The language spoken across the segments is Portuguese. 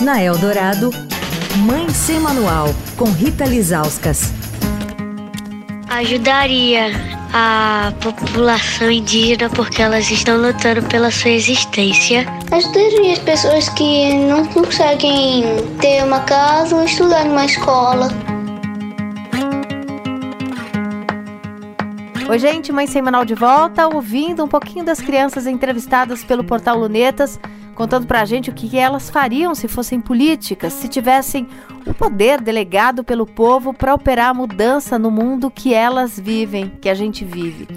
Na Eldorado, Mãe Sem Manual, com Rita Lizauskas. Ajudaria a população indígena porque elas estão lutando pela sua existência. Ajudaria as pessoas que não conseguem ter uma casa ou estudar numa escola. Oi, gente, Mãe Semanal de volta, ouvindo um pouquinho das crianças entrevistadas pelo portal Lunetas contando para a gente o que elas fariam se fossem políticas, se tivessem o poder delegado pelo povo para operar a mudança no mundo que elas vivem, que a gente vive.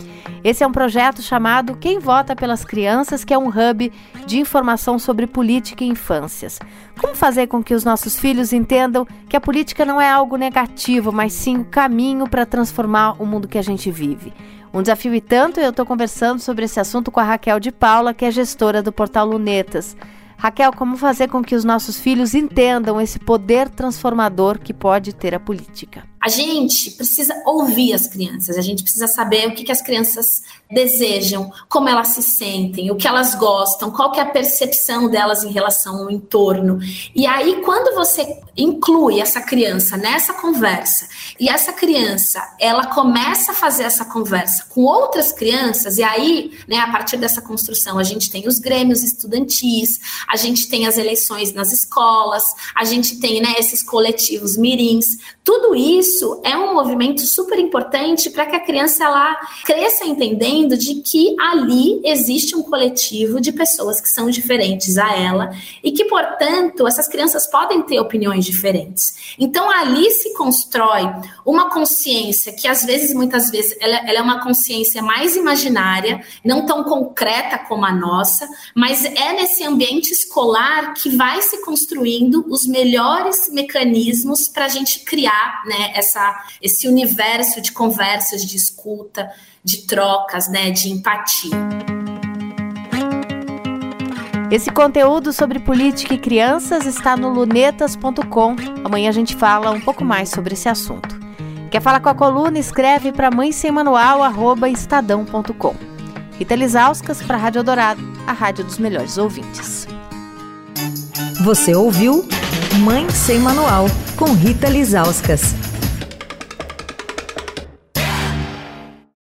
Esse é um projeto chamado Quem Vota pelas Crianças, que é um hub de informação sobre política e infâncias. Como fazer com que os nossos filhos entendam que a política não é algo negativo, mas sim o caminho para transformar o mundo que a gente vive? Um desafio e tanto, eu estou conversando sobre esse assunto com a Raquel de Paula, que é gestora do portal Lunetas. Raquel, como fazer com que os nossos filhos entendam esse poder transformador que pode ter a política? A gente precisa ouvir as crianças, a gente precisa saber o que, que as crianças desejam, como elas se sentem, o que elas gostam, qual que é a percepção delas em relação ao entorno. E aí, quando você inclui essa criança nessa conversa, e essa criança, ela começa a fazer essa conversa com outras crianças, e aí, né, a partir dessa construção, a gente tem os grêmios estudantis, a gente tem as eleições nas escolas, a gente tem, né, esses coletivos mirins, tudo isso é um movimento super importante para que a criança ela cresça entendendo de que ali existe um coletivo de pessoas que são diferentes a ela e que, portanto, essas crianças podem ter opiniões diferentes. Então, ali se constrói uma consciência que, às vezes, muitas vezes, ela, ela é uma consciência mais imaginária, não tão concreta como a nossa, mas é nesse ambiente escolar que vai se construindo os melhores mecanismos para a gente criar né, essa, esse universo de conversas, de escuta, de trocas, né, de empatia. Esse conteúdo sobre política e crianças está no lunetas.com. Amanhã a gente fala um pouco mais sobre esse assunto. Quer falar com a coluna? Escreve para mãe sem manual, estadão.com. Rita Lisauskas para a Rádio Dourado, a rádio dos melhores ouvintes. Você ouviu Mãe Sem Manual, com Rita Lizauskas.